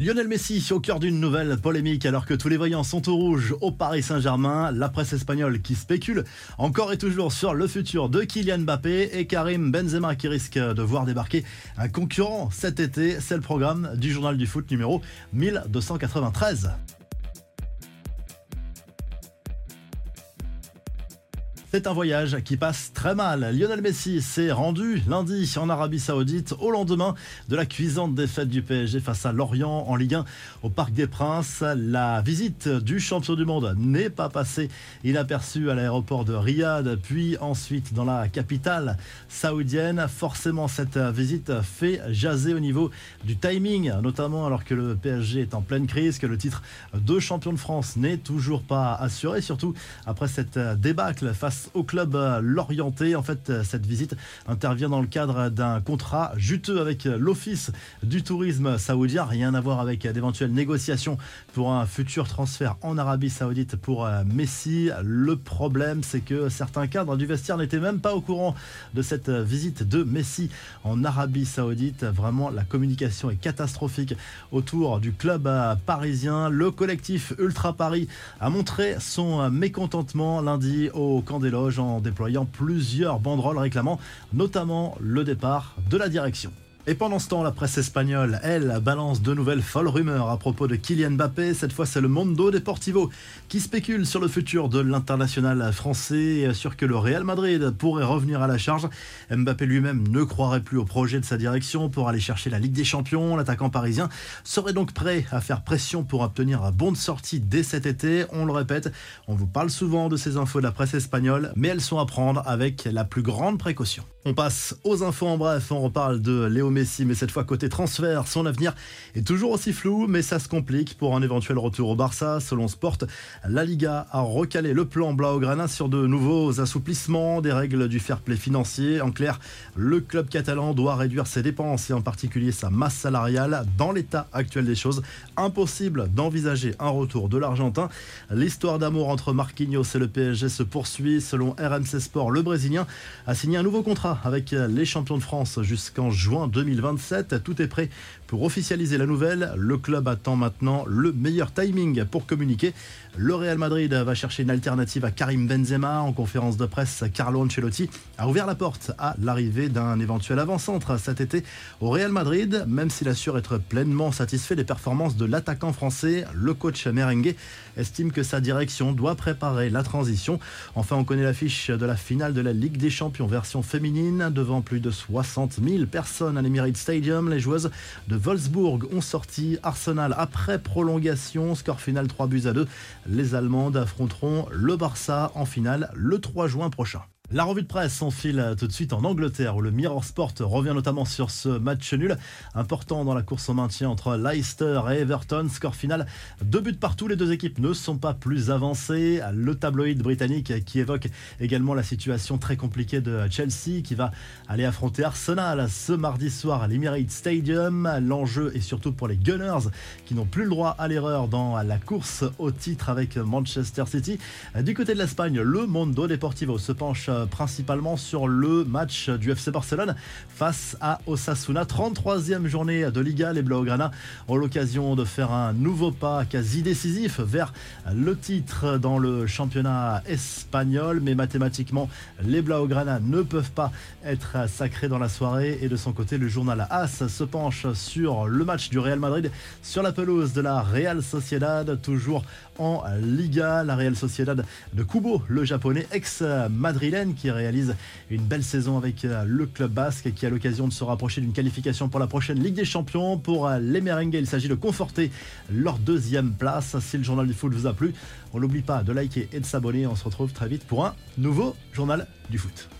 Lionel Messi au cœur d'une nouvelle polémique alors que tous les voyants sont au rouge au Paris Saint-Germain, la presse espagnole qui spécule encore et toujours sur le futur de Kylian Mbappé et Karim Benzema qui risque de voir débarquer un concurrent cet été, c'est le programme du journal du foot numéro 1293. C'est un voyage qui passe très mal. Lionel Messi s'est rendu lundi en Arabie Saoudite au lendemain de la cuisante défaite du PSG face à Lorient en Ligue 1 au Parc des Princes. La visite du champion du monde n'est pas passée inaperçue à l'aéroport de Riyad, puis ensuite dans la capitale saoudienne. Forcément, cette visite fait jaser au niveau du timing, notamment alors que le PSG est en pleine crise, que le titre de champion de France n'est toujours pas assuré, surtout après cette débâcle face au club euh, Lorienté. En fait, euh, cette visite intervient dans le cadre d'un contrat juteux avec euh, l'Office du tourisme saoudien. Rien à voir avec d'éventuelles négociations pour un futur transfert en Arabie Saoudite pour Messi. Le problème, c'est que certains cadres du vestiaire n'étaient même pas au courant de cette visite de Messi en Arabie Saoudite. Vraiment, la communication est catastrophique autour du club parisien. Le collectif Ultra Paris a montré son mécontentement lundi au camp des en déployant plusieurs banderoles réclamant notamment le départ de la direction. Et pendant ce temps, la presse espagnole, elle, balance de nouvelles folles rumeurs à propos de Kylian Mbappé. Cette fois, c'est le Mondo Deportivo qui spécule sur le futur de l'international français et assure que le Real Madrid pourrait revenir à la charge. Mbappé lui-même ne croirait plus au projet de sa direction pour aller chercher la Ligue des Champions. L'attaquant parisien serait donc prêt à faire pression pour obtenir un bon de sortie dès cet été. On le répète, on vous parle souvent de ces infos de la presse espagnole, mais elles sont à prendre avec la plus grande précaution. On passe aux infos en bref, on reparle de Léo Messi, mais cette fois côté transfert, son avenir est toujours aussi flou, mais ça se complique pour un éventuel retour au Barça. Selon Sport, la Liga a recalé le plan Blaugrana sur de nouveaux assouplissements des règles du fair play financier. En clair, le club catalan doit réduire ses dépenses et en particulier sa masse salariale. Dans l'état actuel des choses, impossible d'envisager un retour de l'Argentin. L'histoire d'amour entre Marquinhos et le PSG se poursuit. Selon RMC Sport, le Brésilien a signé un nouveau contrat avec les champions de France jusqu'en juin 2027. Tout est prêt pour officialiser la nouvelle. Le club attend maintenant le meilleur timing pour communiquer. Le Real Madrid va chercher une alternative à Karim Benzema. En conférence de presse, Carlo Ancelotti a ouvert la porte à l'arrivée d'un éventuel avant-centre cet été au Real Madrid. Même s'il assure être pleinement satisfait des performances de l'attaquant français, le coach merengue estime que sa direction doit préparer la transition. Enfin, on connaît l'affiche de la finale de la Ligue des Champions version féminine devant plus de 60 000 personnes à l'Emirates Stadium. Les joueuses de Wolfsburg ont sorti Arsenal après prolongation. Score final 3 buts à 2. Les Allemandes affronteront le Barça en finale le 3 juin prochain. La revue de presse s'enfile tout de suite en Angleterre où le Mirror Sport revient notamment sur ce match nul important dans la course au maintien entre Leicester et Everton. Score final, deux buts partout. Les deux équipes ne sont pas plus avancées. Le tabloïd britannique qui évoque également la situation très compliquée de Chelsea qui va aller affronter Arsenal ce mardi soir à l'Emirates Stadium. L'enjeu est surtout pour les Gunners qui n'ont plus le droit à l'erreur dans la course au titre avec Manchester City. Du côté de l'Espagne, le Mondo Deportivo se penche principalement sur le match du FC Barcelone face à Osasuna. 33e journée de Liga. Les Blaugrana ont l'occasion de faire un nouveau pas quasi décisif vers le titre dans le championnat espagnol. Mais mathématiquement, les Blaugrana ne peuvent pas être sacrés dans la soirée. Et de son côté, le journal AS se penche sur le match du Real Madrid sur la pelouse de la Real Sociedad, toujours en Liga. La Real Sociedad de Kubo, le japonais ex-madrilène qui réalise une belle saison avec euh, le club basque qui a l'occasion de se rapprocher d'une qualification pour la prochaine Ligue des Champions. Pour euh, les Merengues, il s'agit de conforter leur deuxième place. Si le journal du foot vous a plu, on n'oublie pas de liker et de s'abonner. On se retrouve très vite pour un nouveau journal du foot.